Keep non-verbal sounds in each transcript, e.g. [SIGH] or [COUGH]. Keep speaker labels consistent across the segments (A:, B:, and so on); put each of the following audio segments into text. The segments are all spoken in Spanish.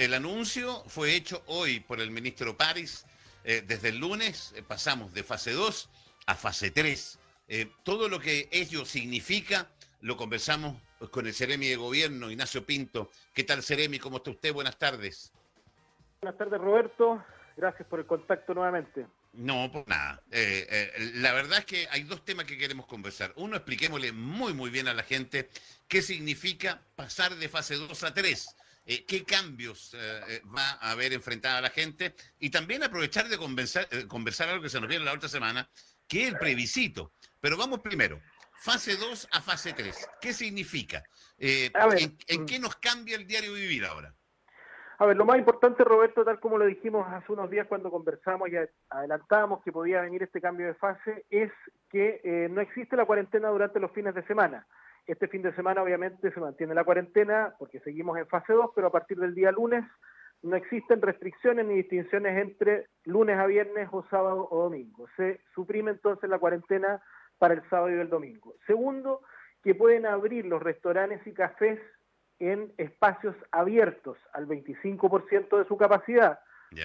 A: el anuncio fue hecho hoy por el ministro París. Eh, desde el lunes eh, pasamos de fase 2 a fase 3. todo lo que ello significa lo conversamos con el Ceremi de Gobierno, Ignacio Pinto. ¿Qué tal, Ceremi? ¿Cómo está usted? Buenas tardes.
B: Buenas tardes, Roberto. Gracias por el contacto nuevamente.
A: No, por nada. Eh, eh, la verdad es que hay dos temas que queremos conversar. Uno, expliquémosle muy, muy bien a la gente qué significa pasar de fase 2 a 3. Eh, qué cambios va a haber enfrentada a la gente y también aprovechar de conversar, conversar algo que se nos viene la otra semana, que es el plebiscito. Pero vamos primero, fase 2 a fase 3. ¿Qué significa? ¿en, ¿En qué nos cambia el diario vivir ahora?
B: A ver, lo más importante, Roberto, tal como lo dijimos hace unos días cuando conversamos y adelantamos que podía venir este cambio de fase, es que eh, no existe la cuarentena durante los fines de semana. Este fin de semana obviamente se mantiene la cuarentena porque seguimos en fase 2, pero a partir del día lunes no existen restricciones ni distinciones entre lunes a viernes o sábado o domingo. Se suprime entonces la cuarentena para el sábado y el domingo. Segundo, que pueden abrir los restaurantes y cafés en espacios abiertos al 25% de su capacidad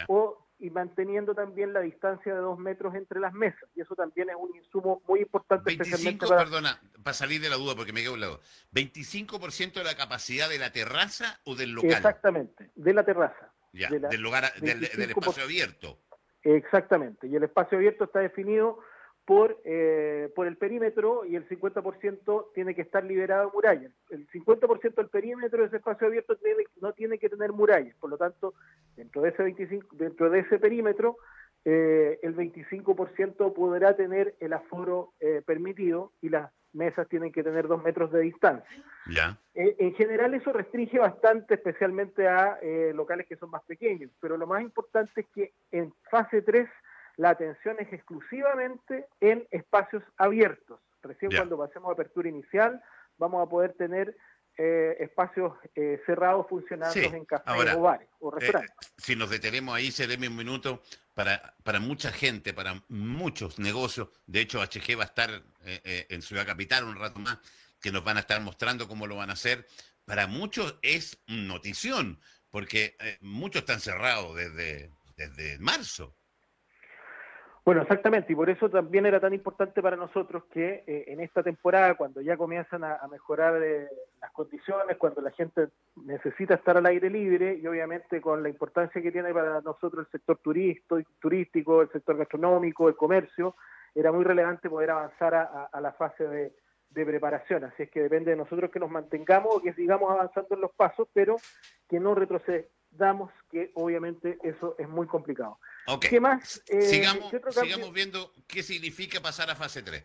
B: o y manteniendo también la distancia de dos metros entre las mesas. Y eso también es un insumo muy importante.
A: 25, perdona, para salir de la duda porque me quedo un lado. ¿25% de la capacidad de la terraza o del local?
B: Exactamente, de la terraza.
A: Ya, del, lugar, del, del espacio abierto.
B: Exactamente, y el espacio abierto está definido por, eh, por el perímetro y el 50% tiene que estar liberado de murallas. El 50% del perímetro de ese espacio abierto no tiene que tener murallas, por lo tanto, dentro de ese, 25, dentro de ese perímetro, eh, el 25% podrá tener el aforo eh, permitido y las mesas tienen que tener dos metros de distancia.
A: Ya.
B: en general eso restringe bastante, especialmente a locales que son más pequeños, pero lo más importante es que en fase 3 la atención es exclusivamente en espacios abiertos. Recién cuando pasemos a apertura inicial vamos a poder tener eh, espacios eh, cerrados funcionando en cafés o bares o eh, restaurantes.
A: si nos detenemos ahí, seremos un minuto para, para mucha gente, para muchos negocios. De hecho, HG va a estar en Ciudad Capital un rato más, que nos van a estar mostrando cómo lo van a hacer. Para muchos es notición, porque muchos están cerrados desde, desde marzo.
B: Bueno, exactamente, y por eso también era tan importante para nosotros que eh, en esta temporada, cuando ya comienzan a, mejorar eh, las condiciones, cuando la gente necesita estar al aire libre, y obviamente con la importancia que tiene para nosotros el sector turístico, el sector gastronómico, el comercio, era muy relevante poder avanzar a, la fase de, de, preparación. Así es que depende de nosotros que nos mantengamos o que sigamos avanzando en los pasos, pero que no retrocedamos, que obviamente eso es muy complicado.
A: ¿Qué más? Eh, sigamos, sigamos viendo qué significa pasar a fase 3.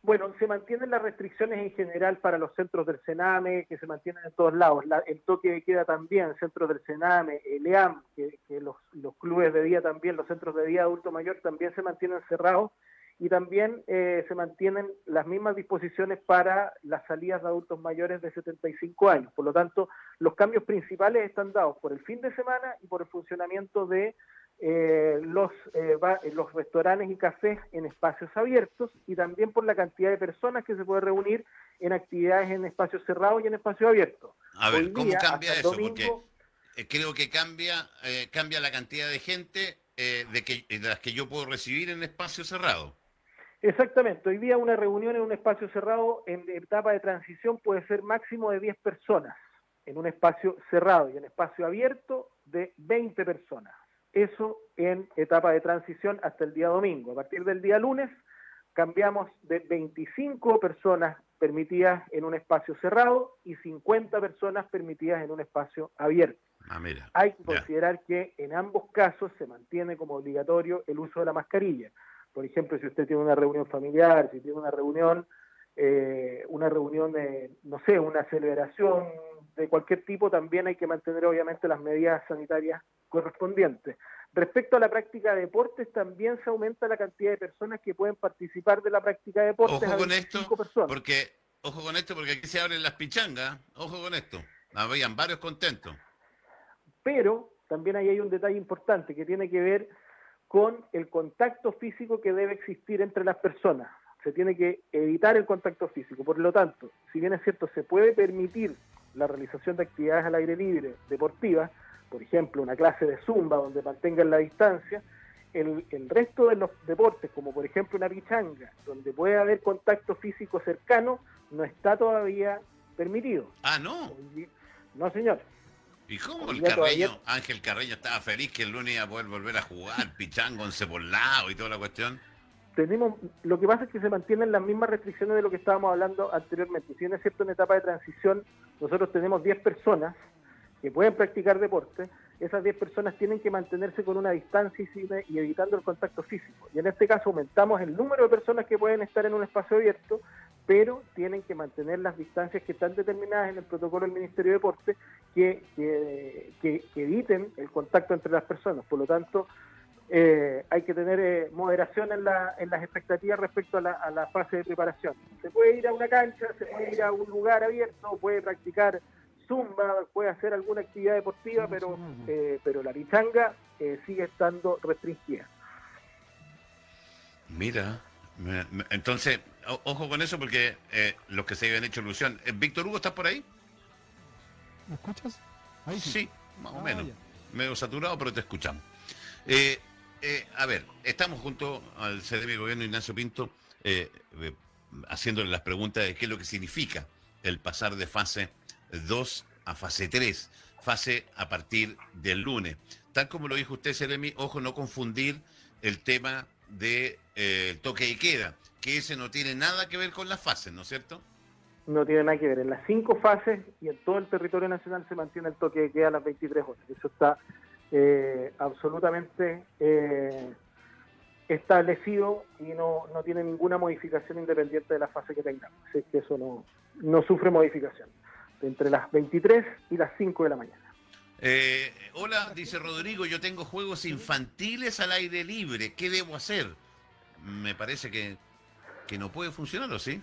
B: Bueno, se mantienen las restricciones en general para los centros del Sename, que se mantienen en todos lados. el toque de queda también, centros del Sename, el EAM, que, los, clubes de día también, los centros de día adulto mayor también se mantienen cerrados. Y también eh, se mantienen las mismas disposiciones para las salidas de adultos mayores de 75 años. Por lo tanto, los cambios principales están dados por el fin de semana y por el funcionamiento de eh, los, eh, eh, los restaurantes y cafés en espacios abiertos y también por la cantidad de personas que se puede reunir en actividades en espacios cerrados y en espacios abiertos.
A: A ver, ¿cómo cambia eso? Porque creo que cambia, cambia la cantidad de gente de, que, de las que yo puedo recibir en espacios cerrados.
B: Exactamente, hoy día una reunión en un espacio cerrado en etapa de transición puede ser máximo de 10 personas en un espacio cerrado y en espacio abierto de 20 personas. Eso en etapa de transición hasta el día domingo. A partir del día lunes cambiamos de 25 personas permitidas en un espacio cerrado y 50 personas permitidas en un espacio abierto.
A: Ah,
B: Hay que considerar que en ambos casos se mantiene como obligatorio el uso de la mascarilla. Por ejemplo, si usted tiene una reunión familiar, si tiene una reunión, eh, una reunión de, no sé, una celebración de cualquier tipo, también hay que mantener obviamente las medidas sanitarias correspondientes. Respecto a la práctica de deportes, también se aumenta la cantidad de personas que pueden participar de la práctica de deportes.
A: Ojo con esto, porque ojo con esto, porque aquí se abren las pichangas. Ojo con esto. Habían varios contentos.
B: Pero también ahí hay un detalle importante que tiene que ver con el contacto físico que debe existir entre las personas. Se tiene que evitar el contacto físico. Por lo tanto, si bien es cierto, se puede permitir la realización de actividades al aire libre deportivas, por ejemplo, una clase de zumba donde mantengan la distancia, el, el, resto de los deportes, como por ejemplo una pichanga, donde puede haber contacto físico cercano, no está todavía permitido.
A: Ah, no.
B: No, señor.
A: ¿Y cómo el Carreño, Ángel Carreño estaba feliz que el lunes iba a poder volver a jugar, [LAUGHS] pichanga, once por lado y toda la cuestión?
B: Tenemos, lo que pasa es que se mantienen las mismas restricciones de lo que estábamos hablando anteriormente. Si bien es cierto en etapa de transición, nosotros tenemos 10 personas que pueden practicar deporte, esas 10 personas tienen que mantenerse con una distancia y, evitando el contacto físico. Y en este caso aumentamos el número de personas que pueden estar en un espacio abierto, pero tienen que mantener las distancias que están determinadas en el protocolo del Ministerio de Deporte que, que, eviten el contacto entre las personas. Por lo tanto, eh, hay que tener eh, moderación en, la, en, las expectativas respecto a la, a la fase de preparación. Se puede ir a una cancha, se puede ir a un lugar abierto, puede practicar zumba, puede hacer alguna actividad deportiva, pero, eh, pero la pichanga eh, sigue estando restringida.
A: Mira, entonces, ojo con eso porque eh, los que se habían hecho ilusión. Víctor Hugo, ¿estás por ahí?
C: ¿Me escuchas?
A: Ahí sí. más o ah, menos. Medio saturado, pero te escuchamos. a ver, estamos junto al CDM Gobierno Ignacio Pinto haciéndole las preguntas de qué es lo que significa el pasar de fase 2 a fase 3, fase a partir del lunes. Tal como lo dijo usted, Seremi, ojo, no confundir el tema de eh, toque y queda, que ese no tiene nada que ver con las fases, ¿no es cierto?
B: No tiene nada que ver. En las cinco fases y en todo el territorio nacional se mantiene el toque de queda a las 23 horas. Eso está eh, absolutamente eh, establecido y no, no tiene ninguna modificación independiente de la fase que tengamos. Así que eso no, no sufre modificación entre las 23 y las 5 de la mañana.
A: Eh, hola, dice Rodrigo, yo tengo juegos infantiles al aire libre, ¿qué debo hacer? Me parece que, no puede funcionar, ¿o sí?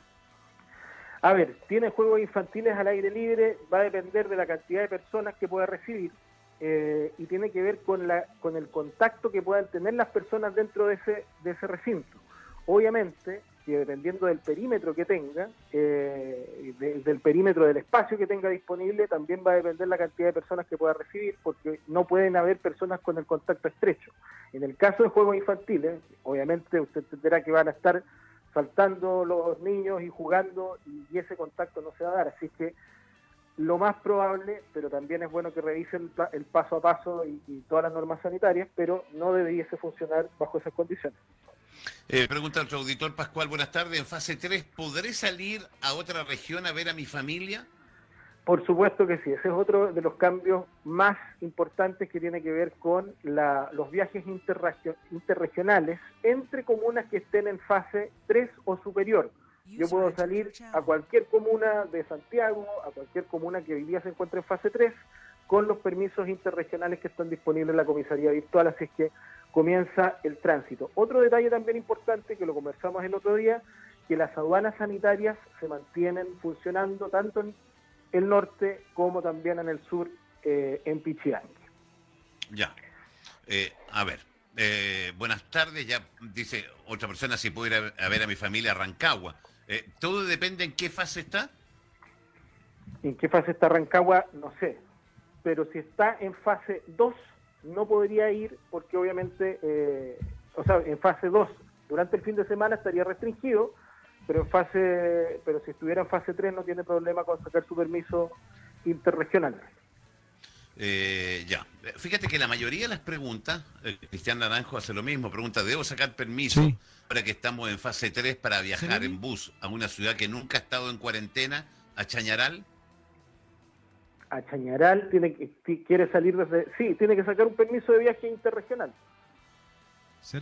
B: A ver, tiene juegos infantiles al aire libre, va a depender de la cantidad de personas que pueda recibir eh, y tiene que ver con, la, con el contacto que puedan tener las personas dentro de ese, de ese recinto. Obviamente, que dependiendo del perímetro que tenga, eh, del perímetro del espacio que tenga disponible, también va a depender la cantidad de personas que pueda recibir, porque no pueden haber personas con el contacto estrecho. En el caso de juegos infantiles, obviamente usted entenderá que van a estar saltando los niños y jugando y, ese contacto no se va a dar. Así que lo más probable, pero también es bueno que revisen el, paso a paso y, y todas las normas sanitarias, pero no debiese funcionar bajo esas condiciones.
A: Eh, pregunta otro auditor Pascual, buenas tardes. En fase 3, ¿podré salir a otra región a ver a mi familia?
B: Por supuesto que sí, ese es otro de los cambios más importantes que tiene que ver con los viajes interregionales entre comunas que estén en fase 3 o superior. Yo puedo salir a cualquier comuna de Santiago, a cualquier comuna que hoy día se encuentre en fase 3, con los permisos interregionales que están disponibles en la comisaría virtual, así es que comienza el tránsito. Otro detalle también importante que lo conversamos el otro día, que las aduanas sanitarias se mantienen funcionando tanto en el norte como también en el sur, eh, en Pichiangue.
A: Ya. Eh, a ver, eh, buenas tardes. Ya dice otra persona si puedo ir a, ver a mi familia a Rancagua. ¿Todo depende en qué fase está?
B: ¿En qué fase está Rancagua? No sé. Pero si está en fase 2, no podría ir porque obviamente, eh, o sea, en fase 2, durante el fin de semana estaría restringido, pero en fase, pero si estuviera en fase 3 no tiene problema con sacar su permiso interregional.
A: Eh, ya, fíjate que la mayoría de las preguntas, eh, Cristian Naranjo hace lo mismo, pregunta, ¿debo sacar permiso para que estamos en fase 3 para viajar en bus a una ciudad que nunca ha estado en cuarentena, a Chañaral?
B: A Chañaral, tiene que, quiere salir desde... Sí, tiene que sacar un permiso de viaje interregional.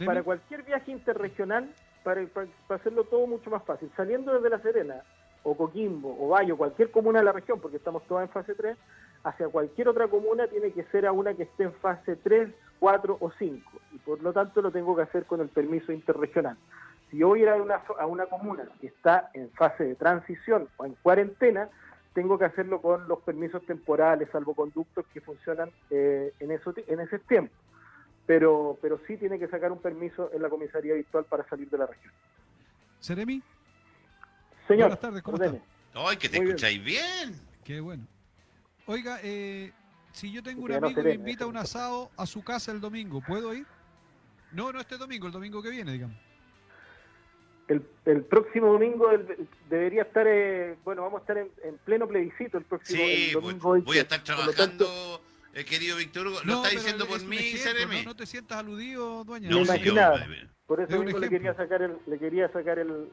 B: Para cualquier viaje interregional, para, para, hacerlo todo mucho más fácil, saliendo desde La Serena, o Coquimbo, o Bayo, cualquier comuna de la región, porque estamos todas en fase 3, hacia cualquier otra comuna tiene que ser a una que esté en fase 3, 4 o 5, y por lo tanto lo tengo que hacer con el permiso interregional. Si yo voy a ir a una, a una comuna que está en fase de transición o en cuarentena, tengo que hacerlo con los permisos temporales, salvoconductos que funcionan eh, en, eso, en ese tiempo. Pero, pero sí tiene que sacar un permiso en la comisaría virtual para salir de la región.
C: ¿Seremi?
B: Señor.
C: Buenas tardes, ¿cómo está?
A: ¡Ay, que te escucháis bien.
C: Qué bueno. Oiga, eh, si yo tengo un amigo que me invita a
B: eso
C: un asado a su casa el domingo, ¿puedo ir? No, no este domingo, el domingo que viene, digamos.
B: El, el próximo domingo el- debería estar, eh, bueno, vamos a estar en, en pleno plebiscito el próximo
A: Sí,
B: el domingo
A: voy
B: 20.
A: a estar trabajando, eh, querido Víctor Hugo. ¿Lo
C: No,
A: está diciendo por mí, Seremi?
C: No, no te sientas aludido, dueña.
B: Me
A: No,
B: imaginaba.
A: señor.
B: por
C: es
B: eso mismo le quería sacar el, le quería sacar el,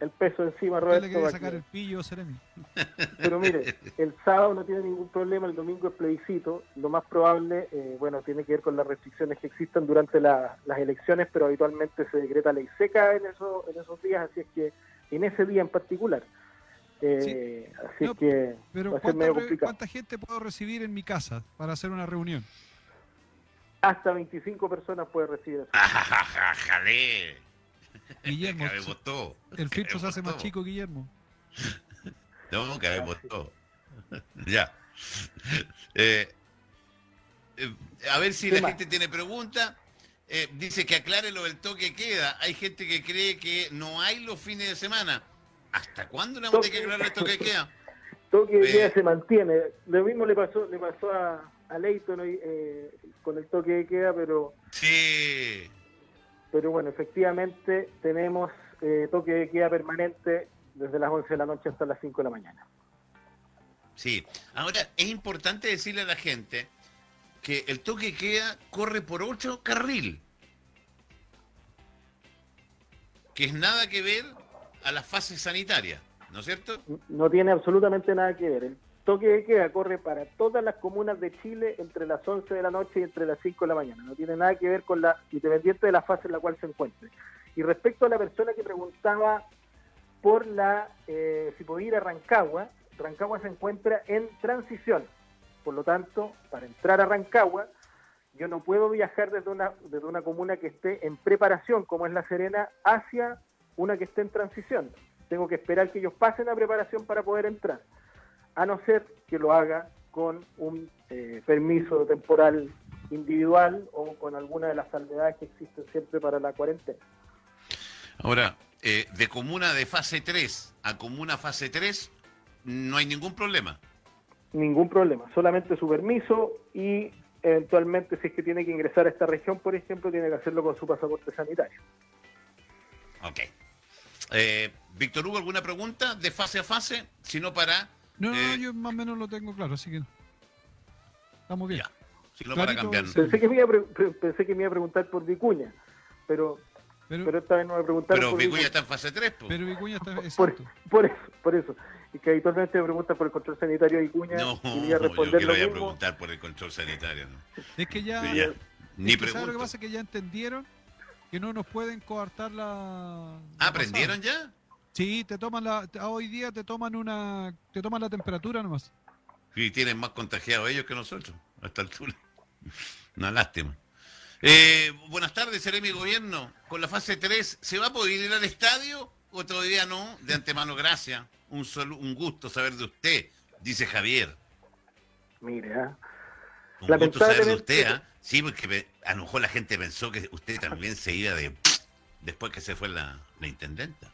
B: el peso encima, Roberto.
C: le sacar el pillo, Seremi. [LAUGHS]
B: Pero mire, el sábado no tiene ningún problema, el domingo es plebiscito. Lo más probable, eh, bueno, tiene que ver con las restricciones que existan durante la- las elecciones, pero habitualmente se decreta ley seca en, eso, en esos días, así es que en ese día en particular. Eh, Así
C: No,
B: es que
C: Pero
B: va a ser
C: ¿cuánta,
B: medio complicado.
C: ¿cuánta gente puedo recibir en mi casa para hacer una reunión?
B: Hasta 25 personas puede recibir eso. [LAUGHS]
A: ¡Ah, ¡Jale!
C: Guillermo,
A: Cabemos todo.
C: el filtro se hace más chico, Guillermo.
A: No, cabemos [LAUGHS] todo. ya. Eh, eh, a ver si
B: ¿Qué
A: la
B: más?
A: gente tiene preguntas. Eh, dice que aclare lo del toque queda. Hay gente que cree que no hay los fines de semana. ¿Hasta cuándo le vamos a tener que aclarar el toque queda?
B: toque de
A: Eh.
B: queda se mantiene. Lo mismo le pasó le pasó a, a Leighton hoy, eh, con el toque de queda, pero
A: Sí.
B: Pero bueno, efectivamente tenemos eh, toque de queda permanente desde las 11 de la noche hasta las 5 de la mañana.
A: Sí. Ahora, es importante decirle a la gente que el toque de queda corre por otro carril. Que es nada que ver a las fases sanitarias, ¿no es cierto?
B: No tiene absolutamente nada que ver. El toque de queda corre para todas las comunas de Chile entre las 11 de la noche y entre las 5 de la mañana. No tiene nada que ver con la, independiente de la fase en la cual se encuentre. Y respecto a la persona que preguntaba por la, eh, si podía ir a Rancagua, Rancagua se encuentra en transición. Por lo tanto, para entrar a Rancagua, yo no puedo viajar desde una, desde una comuna que esté en preparación, como es La Serena, hacia una que esté en transición. Tengo que esperar que ellos pasen a preparación para poder entrar, a no ser que lo haga con un eh, permiso temporal individual o con alguna de las salvedades que existen siempre para la cuarentena.
A: Ahora, eh, de comuna de fase 3 a comuna fase 3, no hay ningún problema.
B: Ningún problema, solamente su permiso y eventualmente si es que tiene que ingresar a esta región, por ejemplo, tiene que hacerlo con su pasaporte sanitario.
A: Ok. Eh, Víctor Hugo, ¿alguna pregunta de fase a fase? Si no, para.
C: No, no,
A: Eh,
C: yo más o menos lo tengo claro, así que estamos bien.
A: Ya. Si no, para
C: Clarito,
A: cambiar.
B: Pensé que me iba a, pre- pre- pensé que me iba a preguntar por Vicuña, pero,
C: Pero,
B: pero esta vez no me preguntaron
A: Pero
B: por
A: Vicuña
B: Vicuña.
A: está en fase 3, pues.
C: pero Vicuña está
B: por, por eso, por eso. Y que habitualmente me preguntan por el control sanitario de Vicuña
A: No,
B: y iba a
A: yo
B: responder
A: que
B: lo
A: voy a preguntar por el control sanitario. ¿no?
C: Es que ya,
A: Sí, ya. Ni
C: es que ¿sabes lo que pasa? Que ya entendieron que no nos pueden coartar la. la
A: Ah, ¿Aprendieron
C: pasada.
A: ya?
C: Sí, te toman la. te- Hoy día te toman una. Te toman la temperatura nomás.
A: Y tienen más contagiados ellos que nosotros, a esta altura. [LAUGHS] Una lástima. Eh, buenas tardes, seré mi gobierno. Con la fase 3, ¿se va a poder ir al estadio o todavía no? De antemano, gracias. Un, solo, un gusto saber de usted, dice Javier.
B: Mire, ah,
A: Un gusto saber de usted, ¿ah? Sí, porque me- a lo mejor la gente pensó que usted también se iba de... Después que se fue la, la intendenta.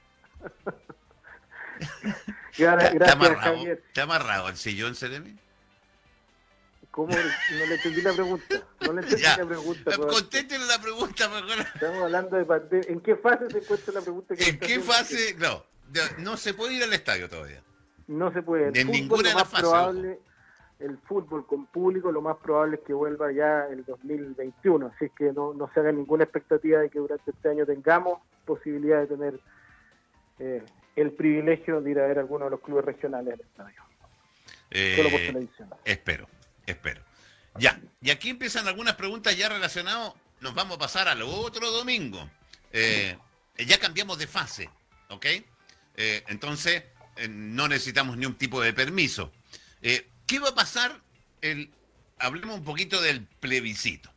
B: Gra-
A: ¿Está
B: gracias
A: amarrado,
B: Javier.
A: ¿Está amarrado el sillón, Seremi?
B: ¿Cómo? No le entendí la pregunta. No le [LAUGHS] entendí
A: Ya.
B: la pregunta.
A: Conténtenle la pregunta mejor.
B: Estamos hablando de pandemia. ¿En qué fase se encuentra la pregunta que
A: ¿En qué fase? No, no se puede ir al estadio todavía.
B: No se puede. El
A: En
B: fútbol,
A: ninguna
B: lo
A: de las
B: más
A: fases,
B: probable, el fútbol con público, lo más probable es que vuelva ya el 2021. Así que no, no se haga ninguna expectativa de que durante este año tengamos posibilidad de tener eh, el privilegio de ir a ver alguno de los clubes regionales del estadio. Solo por
A: Eh,
B: televisión.
A: espero, espero. Ya, y aquí empiezan algunas preguntas ya relacionadas. Nos vamos a pasar al otro domingo. Eh, ya cambiamos de fase, ¿ok? Eh, entonces, eh, no necesitamos ni un tipo de permiso. ¿Qué va a pasar? El, hablemos un poquito del plebiscito.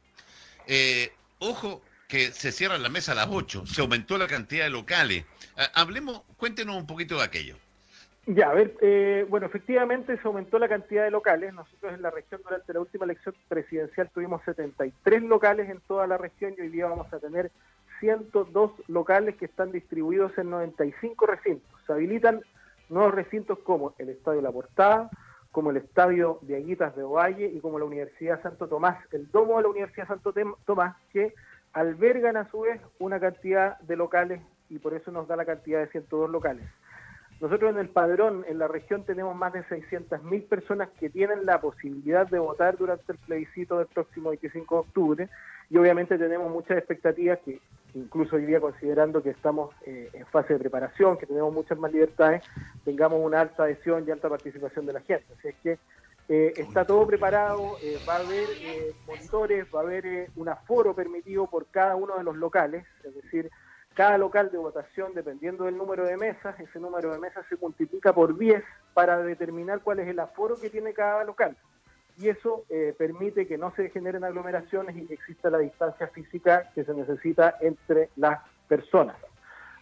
A: Ojo que se cierra la mesa a las 8, se aumentó la cantidad de locales. Ah, hablemos, cuéntenos un poquito de aquello.
B: Ya, a ver, eh, bueno, efectivamente se aumentó la cantidad de locales. Nosotros en la región durante la última elección presidencial tuvimos 73 locales en toda la región y hoy día vamos a tener 102 locales que están distribuidos en 95 recintos. Se habilitan nuevos recintos como el Estadio La Portada, como el Estadio de Aguitas de Ovalle y como la Universidad Santo Tomás, el domo de la Universidad Santo Tomás, que albergan a su vez una cantidad de locales y por eso nos da la cantidad de 102 locales. Nosotros en el padrón, en la región, tenemos más de 600.000 personas que tienen la posibilidad de votar durante el plebiscito del próximo 25 de octubre y obviamente tenemos muchas expectativas que incluso hoy día considerando que estamos eh, en fase de preparación, que tenemos muchas más libertades, tengamos una alta adhesión y alta participación de la gente. Así es que eh, está todo preparado, eh, va a haber monitores, va a haber un aforo permitido por cada uno de los locales, es decir, cada local de votación, dependiendo del número de mesas, ese número de mesas se multiplica por 10 para determinar cuál es el aforo que tiene cada local. Y eso eh, permite que no se generen aglomeraciones y que exista la distancia física que se necesita entre las personas.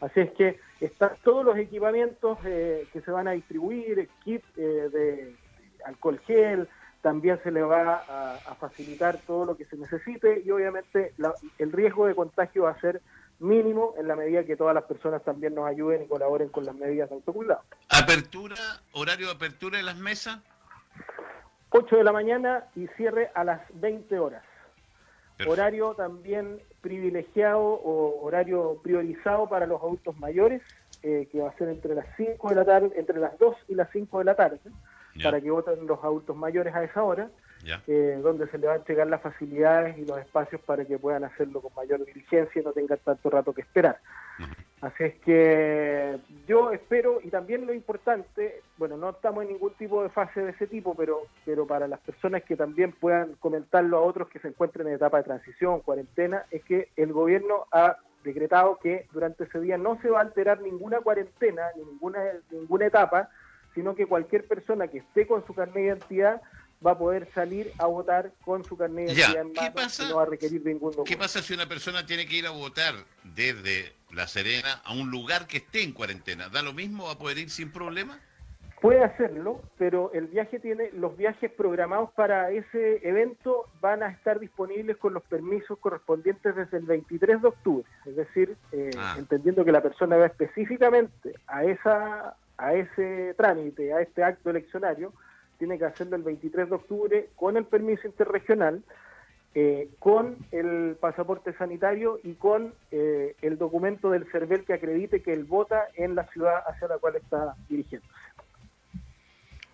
B: Así es que están todos los equipamientos eh, que se van a distribuir, kit eh, de alcohol gel, también se le va a, facilitar todo lo que se necesite y obviamente el riesgo de contagio va a ser mínimo en la medida que todas las personas también nos ayuden y colaboren con las medidas de autocuidado.
A: ¿Apertura, horario de apertura de las mesas?
B: 8 de la mañana y cierre a las 20 horas. Horario también privilegiado o horario priorizado para los adultos mayores, eh, que va a ser entre las 5 de la tarde, entre las 2 y las 5 de la tarde, para que voten los adultos mayores a esa hora. Eh, donde se le va a entregar las facilidades y los espacios para que puedan hacerlo con mayor diligencia y no tengan tanto rato que esperar. Así es que yo espero, y también lo importante, bueno, no estamos en ningún tipo de fase de ese tipo, pero, pero para las personas que también puedan comentarlo a otros que se encuentren en etapa de transición, cuarentena, es que el gobierno ha decretado que durante ese día no se va a alterar ninguna cuarentena, ni ninguna, ninguna etapa, sino que cualquier persona que esté con su carnet de identidad va a poder salir a votar con su carnet de identidad en mano y no va a requerir ningún documento.
A: ¿Qué pasa si una persona tiene que ir a votar desde La Serena a un lugar que esté en cuarentena? ¿Da lo mismo? ¿Va a poder ir sin problema?
B: Puede hacerlo, pero el viaje tiene, los viajes programados para ese evento van a estar disponibles con los permisos correspondientes desde el 23 de octubre. Es decir, eh, ah. entendiendo que la persona va específicamente a esa, a ese trámite, a este acto eleccionario, tiene que hacerlo el 23 de octubre con el permiso interregional, eh, con el pasaporte sanitario y con eh, el documento del CERVEL que acredite que él vota en la ciudad hacia la cual está dirigiéndose.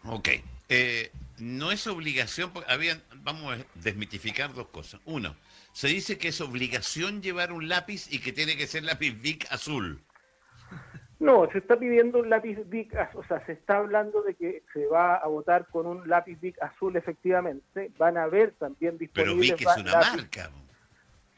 A: Ok. Eh, no es obligación, vamos a desmitificar dos cosas. Uno, se dice que es obligación llevar un lápiz y que tiene que ser lápiz Vic azul.
B: No, se está pidiendo un lápiz BIC, o sea, se está hablando de que se va a votar con un lápiz BIC azul efectivamente. Van a haber también disponibles...
A: Pero BIC es una marca.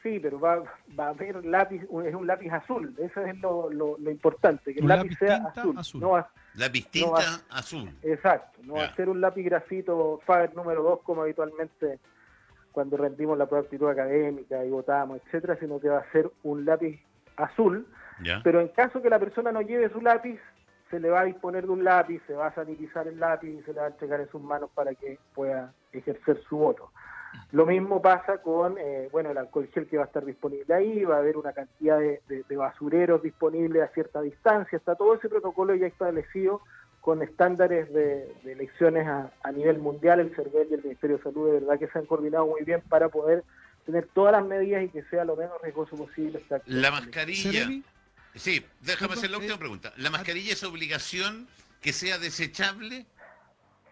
B: Sí, pero va, va a haber lápiz, es un lápiz azul, eso es lo, lo, importante, que el lápiz, sea azul.
A: No lápiz tinta azul.
B: Exacto, no va a ser un lápiz grafito Faber número 2 como habitualmente cuando rendimos la prueba de actitud académica y votamos, etcétera, sino que va a ser un lápiz azul pero en caso que la persona no lleve su lápiz, se le va a disponer de un lápiz, se va a sanitizar el lápiz y se le va a entregar en sus manos para que pueda ejercer su voto. Lo mismo pasa con eh, bueno el alcohol gel que va a estar disponible ahí, va a haber una cantidad de, basureros disponibles a cierta distancia, está todo ese protocolo ya establecido con estándares de, elecciones a, nivel mundial, el CERVEL y el Ministerio de Salud de verdad que se han coordinado muy bien para poder tener todas las medidas y que sea lo menos riesgoso posible.
A: La mascarilla. Sí, déjame hacer la última pregunta. ¿La mascarilla es obligación que sea desechable?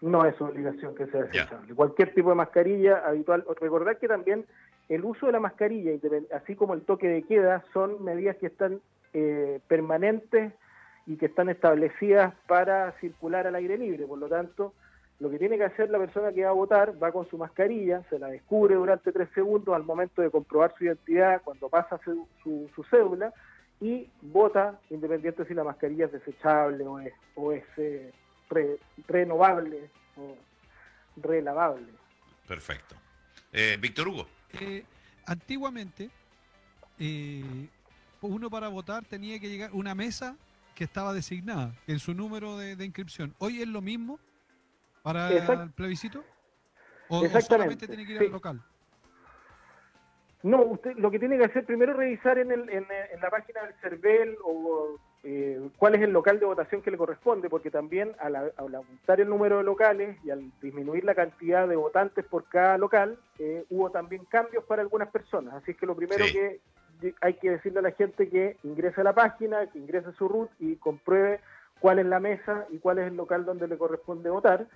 B: No es obligación que sea desechable. Cualquier tipo de mascarilla habitual. Recordar que también el uso de la mascarilla, así como el toque de queda, son medidas que están eh, permanentes y que están establecidas para circular al aire libre. Por lo tanto, lo que tiene que hacer la persona que va a votar va con su mascarilla, se la descubre durante tres segundos al momento de comprobar su identidad, cuando pasa su cédula, y vota independiente si la mascarilla es desechable o es, o es eh, renovable o relavable.
A: Perfecto. Eh, Víctor Hugo.
C: Eh, antiguamente, uno para votar tenía que llegar una mesa que estaba designada en su número de, inscripción. ¿Hoy es lo mismo para el plebiscito? ¿O, solamente tiene que ir al local?
B: No, usted lo que tiene que hacer primero es revisar en, el, en, la página del CERVEL o eh, cuál es el local de votación que le corresponde, porque también al, aumentar el número de locales y al disminuir la cantidad de votantes por cada local, eh, hubo también cambios para algunas personas. Así que lo primero que hay que decirle a la gente que ingrese a la página, que ingrese su root y compruebe cuál es la mesa y cuál es el local donde le corresponde votar.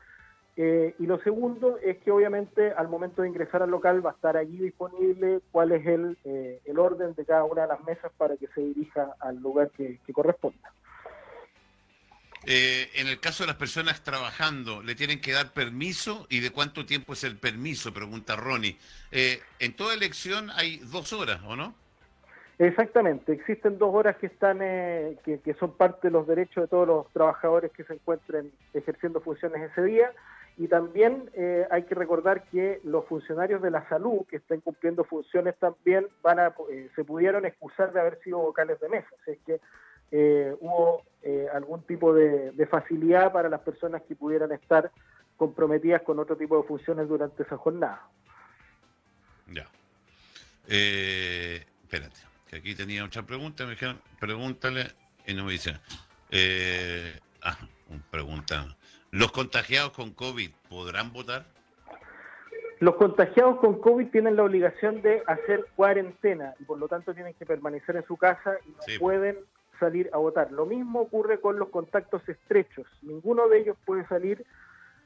B: Eh, y lo segundo es que obviamente al momento de ingresar al local va a estar allí disponible cuál es el, eh, el orden de cada una de las mesas para que se dirija al lugar que, corresponda.
A: Eh, en el caso de las personas trabajando, ¿le tienen que dar permiso? ¿Y de cuánto tiempo es el permiso? Pregunta Ronnie. en toda elección hay dos horas, ¿o no?
B: Exactamente, existen dos horas que están que, que, son parte de los derechos de todos los trabajadores que se encuentren ejerciendo funciones ese día y también eh, hay que recordar que los funcionarios de la salud que estén cumpliendo funciones también van a, eh, se pudieron excusar de haber sido vocales de mesa. es que eh, hubo algún tipo de, facilidad para las personas que pudieran estar comprometidas con otro tipo de funciones durante esa jornada.
A: Ya. espérate, que aquí tenía otra pregunta. Me dijeron, pregúntale y no me dicen. ah, pregunta. ¿Los contagiados con COVID podrán votar?
B: Los contagiados con COVID tienen la obligación de hacer cuarentena y por lo tanto tienen que permanecer en su casa y no pueden salir a votar. Lo mismo ocurre con los contactos estrechos. Ninguno de ellos puede salir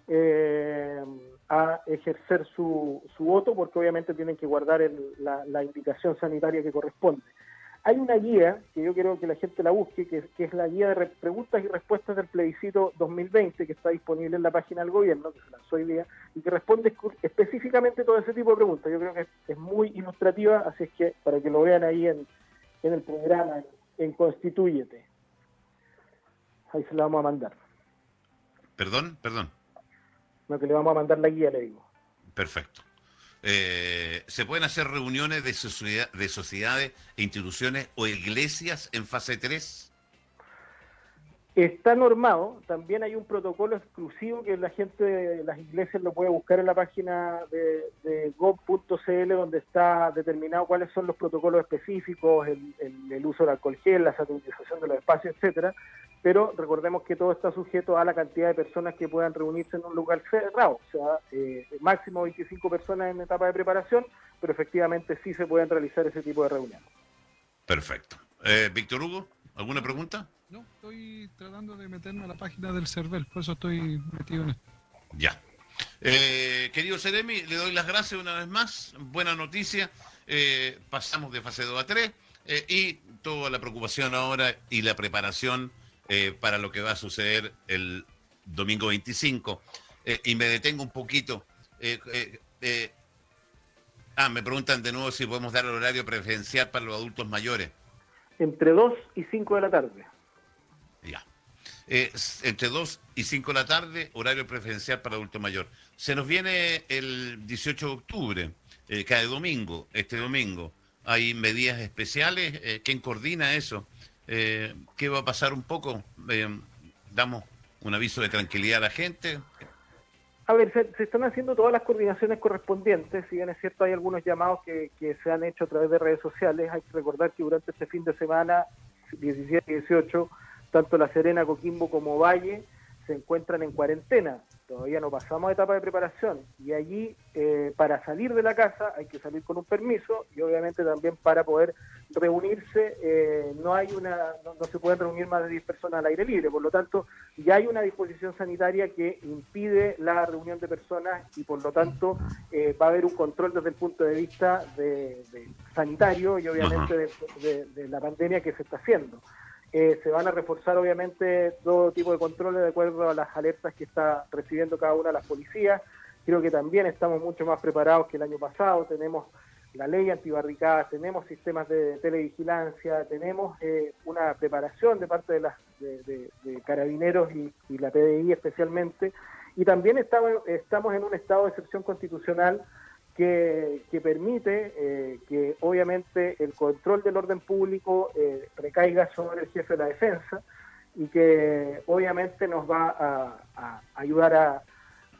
B: eh, a ejercer su, su, voto porque obviamente tienen que guardar la indicación sanitaria que corresponde hay una guía que yo quiero que la gente la busque, que, es la guía de preguntas y respuestas del plebiscito 2020, que está disponible en la página del gobierno, que se lanzó hoy día, y que responde específicamente todo ese tipo de preguntas. Yo creo que es, muy ilustrativa, así es que para que lo vean ahí en, el programa, en Constituyete. Ahí se la vamos a mandar.
A: Perdón, perdón.
B: No, que le vamos a mandar la guía, le digo.
A: Perfecto. Eh, ¿Se pueden hacer reuniones de, de sociedades, instituciones o iglesias en fase 3?
B: Está normado, también hay un protocolo exclusivo que la gente de las iglesias lo puede buscar en la página de, de gov.cl donde está determinado cuáles son los protocolos específicos, el, el, uso del alcohol gel, la sanitización de los espacios, etcétera. Pero recordemos que todo está sujeto a la cantidad de personas que puedan reunirse en un lugar cerrado, o sea, eh, máximo 25 personas en etapa de preparación, pero efectivamente sí se pueden realizar ese tipo de reuniones.
A: Perfecto. Eh, Víctor Hugo, ¿alguna pregunta?
C: No, estoy tratando de meterme a la página del CERVEL, por eso estoy metido en esto.
A: Ya. Eh, querido Seremi, le doy las gracias una vez más. Buena noticia. Eh, pasamos de fase 2 a 3 eh, y toda la preocupación ahora y la preparación para lo que va a suceder el domingo 25. y me detengo un poquito. ah, me preguntan de nuevo si podemos dar el horario preferencial para los adultos mayores.
B: Entre 2 y 5 de la tarde.
A: Ya. entre 2 y 5 de la tarde, horario preferencial para adulto mayor. Se nos viene el 18 de octubre, eh, cada domingo, este domingo. ¿Hay medidas especiales? Eh, ¿Quién coordina eso? Eh, ¿Qué va a pasar un poco? ¿Damos un aviso de tranquilidad a la gente?
B: A ver, se, están haciendo todas las coordinaciones correspondientes, si bien es cierto hay algunos llamados que, que se han hecho a través de redes sociales, hay que recordar que durante este fin de semana, 17 y 18, tanto La Serena, Coquimbo como Valle se encuentran en cuarentena. Todavía no pasamos a etapa de preparación y allí eh, para salir de la casa hay que salir con un permiso y obviamente también para poder reunirse eh, no hay una no, se pueden reunir más de 10 personas al aire libre. Por lo tanto ya hay una disposición sanitaria que impide la reunión de personas y por lo tanto eh, va a haber un control desde el punto de vista de, sanitario y obviamente de la pandemia que se está haciendo. Eh, se van a reforzar obviamente todo tipo de controles de acuerdo a las alertas que está recibiendo cada una de las policías. Creo que también estamos mucho más preparados que el año pasado. Tenemos la ley antibarricadas, tenemos sistemas de televigilancia, tenemos eh, una preparación de parte de, las, de, carabineros y, la PDI especialmente. Y también estamos en un estado de excepción constitucional que, permite eh, que obviamente el control del orden público eh, recaiga sobre el jefe de la defensa y que obviamente nos va a, ayudar a,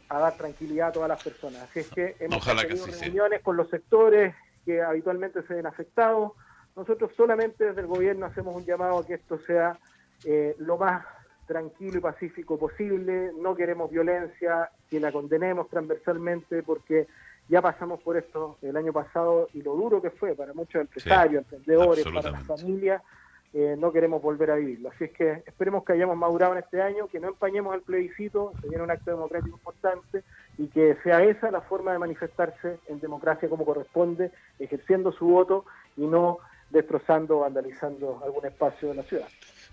B: dar tranquilidad a todas las personas. Así es que hemos tenido reuniones con los sectores que habitualmente se ven afectados. Nosotros solamente desde el gobierno hacemos un llamado a que esto sea eh, lo más tranquilo y pacífico posible, no queremos violencia, que la condenemos transversalmente porque ya pasamos por esto el año pasado y lo duro que fue para muchos empresarios, emprendedores, para las familias, eh, no queremos volver a vivirlo. Así es que esperemos que hayamos madurado en este año, que no empañemos el plebiscito, se viene un acto democrático importante y que sea esa la forma de manifestarse en democracia como corresponde, ejerciendo su voto y no destrozando o vandalizando algún espacio de la ciudad.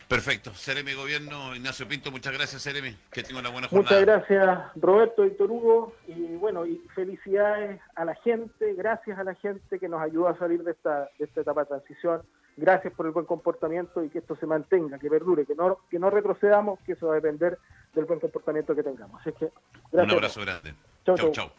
A: Perfecto. Seremi Gobierno, Ignacio Pinto, muchas gracias, Seremi. Que tenga una buena jornada.
B: Muchas gracias, Roberto, Víctor Hugo. Y bueno, y felicidades a la gente, gracias a la gente que nos ayudó a salir de esta, de esta etapa de transición. Gracias por el buen comportamiento y que esto se mantenga, que perdure, que no, que no retrocedamos, que eso va a depender del buen comportamiento que tengamos. Así que,
A: gracias. Un abrazo grande. Chau, chau.